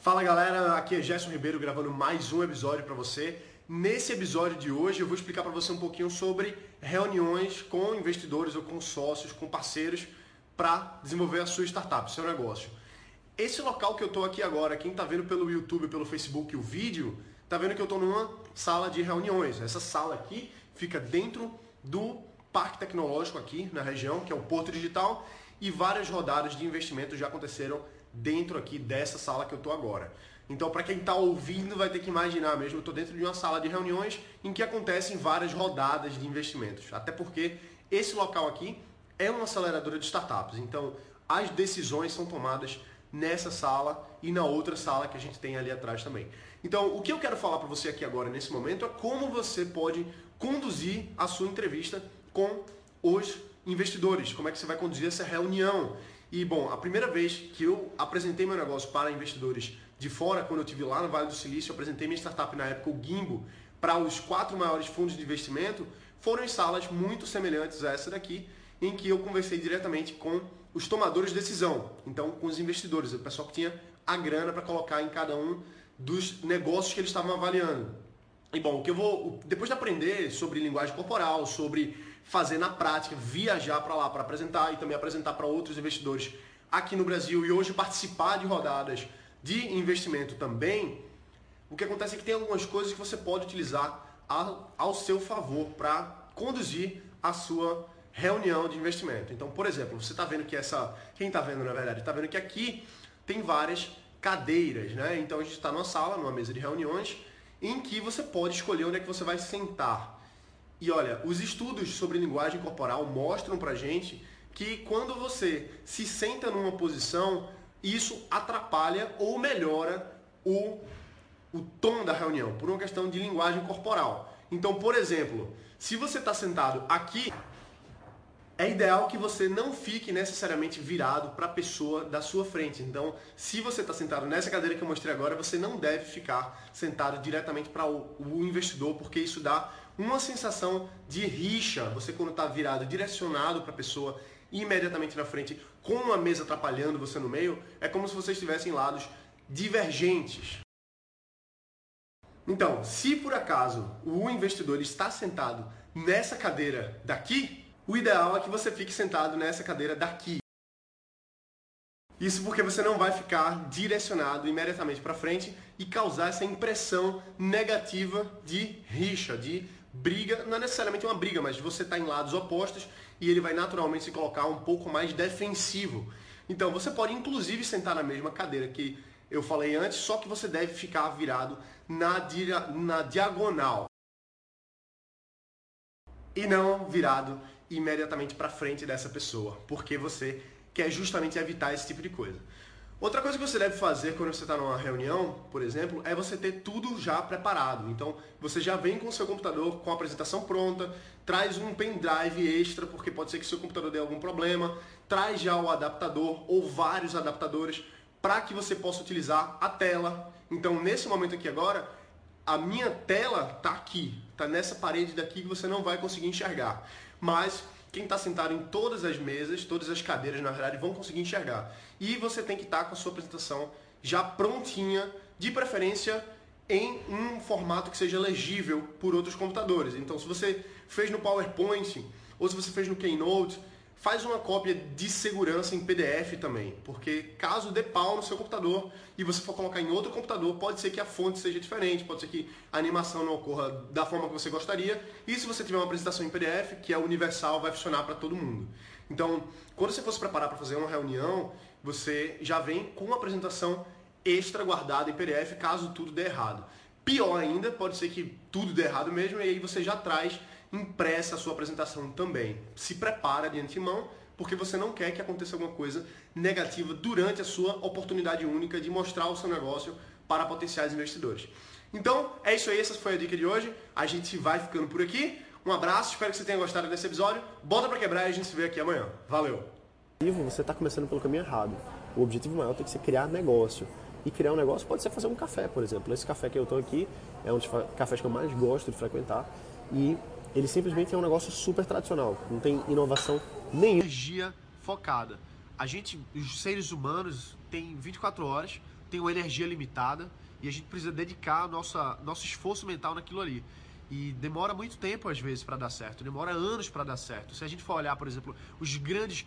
Fala galera, aqui é Gerson Ribeiro gravando mais um episódio para você. Nesse episódio de hoje eu vou explicar para você um pouquinho sobre reuniões com investidores ou com sócios, com parceiros para desenvolver a sua startup, seu negócio. Esse local que eu estou aqui agora, quem está vendo pelo YouTube, pelo Facebook o vídeo, está vendo que eu estou numa sala de reuniões. Essa sala aqui fica dentro do Parque Tecnológico aqui na região, que é o Porto Digital, e várias rodadas de investimento já aconteceram dentro aqui dessa sala que eu estou agora. Então, para quem está ouvindo, vai ter que imaginar mesmo, eu estou dentro de uma sala de reuniões em que acontecem várias rodadas de investimentos. Até porque esse local aqui é uma aceleradora de startups. Então, as decisões são tomadas nessa sala e na outra sala que a gente tem ali atrás também. Então, o que eu quero falar para você aqui agora nesse momento é como você pode conduzir a sua entrevista com os investidores, como é que você vai conduzir essa reunião. E bom, a primeira vez que eu apresentei meu negócio para investidores de fora, quando eu tive lá no Vale do Silício, apresentei minha startup na época, o Gimbo, para os quatro maiores fundos de investimento, foram em salas muito semelhantes a essa daqui, em que eu conversei diretamente com os tomadores de decisão, então com os investidores, o pessoal que tinha a grana para colocar em cada um dos negócios que eles estavam avaliando. E bom, o que eu vou depois de aprender sobre linguagem corporal, sobre fazer na prática, viajar para lá para apresentar e também apresentar para outros investidores aqui no Brasil e hoje participar de rodadas de investimento também, o que acontece é que tem algumas coisas que você pode utilizar ao seu favor para conduzir a sua reunião de investimento. Então, por exemplo, você está vendo que essa. Quem está vendo na verdade, está vendo que aqui tem várias cadeiras, né? Então a gente está numa sala, numa mesa de reuniões, em que você pode escolher onde é que você vai sentar. E olha, os estudos sobre linguagem corporal mostram pra gente que quando você se senta numa posição, isso atrapalha ou melhora o, o tom da reunião, por uma questão de linguagem corporal. Então, por exemplo, se você está sentado aqui, é ideal que você não fique necessariamente virado para a pessoa da sua frente. Então, se você está sentado nessa cadeira que eu mostrei agora, você não deve ficar sentado diretamente para o, o, investidor, porque isso dá uma sensação de rixa. Você quando está virado, direcionado para a pessoa, imediatamente na frente, com uma mesa atrapalhando você no meio, é como se vocês estivessem em lados divergentes. Então, se por acaso o investidor está sentado nessa cadeira daqui, o ideal é que você fique sentado nessa cadeira daqui. Isso porque você não vai ficar direcionado imediatamente para frente e causar essa impressão negativa de rixa, de briga, não é necessariamente uma briga, mas você está em lados opostos e ele vai naturalmente se colocar um pouco mais defensivo. Então você pode inclusive sentar na mesma cadeira que eu falei antes, só que você deve ficar virado na, na diagonal e não virado imediatamente para frente dessa pessoa, porque você quer justamente evitar esse tipo de coisa. Outra coisa que você deve fazer quando você está numa reunião, por exemplo, é você ter tudo já preparado. Então, você já vem com o seu computador com a apresentação pronta, traz um pendrive extra, porque pode ser que seu computador dê algum problema, traz já o adaptador ou vários adaptadores para que você possa utilizar a tela. Então, nesse momento aqui agora, a minha tela está aqui, está nessa parede daqui que você não vai conseguir enxergar. Mas quem está sentado em todas as mesas, todas as cadeiras, na verdade, vão conseguir enxergar. E você tem que estar tá com a sua apresentação já prontinha, de preferência em um formato que seja legível por outros computadores. Então, se você fez no PowerPoint ou se você fez no Keynote, faz uma cópia de segurança em PDF também, porque caso dê pau no seu computador e você for colocar em outro computador, pode ser que a fonte seja diferente, pode ser que a animação não ocorra da forma que você gostaria. E se você tiver uma apresentação em PDF, que é universal, vai funcionar para todo mundo. Então, quando você for se preparar para fazer uma reunião, você já vem com uma apresentação extra guardada em PDF, caso tudo dê errado. Pior ainda, pode ser que tudo dê errado mesmo, e aí você já traz impressa a sua apresentação também. Se prepara de antemão, porque você não quer que aconteça alguma coisa negativa durante a sua oportunidade única de mostrar o seu negócio para potenciais investidores. Então, é isso aí, essa foi a dica de hoje. A gente vai ficando por aqui. Um abraço, espero que você tenha gostado desse episódio. Bota para quebrar e a gente se vê aqui amanhã. Valeu! Você está começando pelo caminho errado. O objetivo maior tem que ser criar negócio. E criar um negócio pode ser fazer um café, por exemplo. Esse café que eu estou aqui é um dos cafés que eu mais gosto de frequentar. E ele simplesmente é um negócio super tradicional, não tem inovação nenhuma. Energia focada. A gente, os seres humanos, tem 24 horas tem uma energia limitada e a gente precisa dedicar nossa, nosso esforço mental naquilo ali. E demora muito tempo, às vezes, para dar certo. Demora anos para dar certo. Se a gente for olhar, por exemplo, os grandes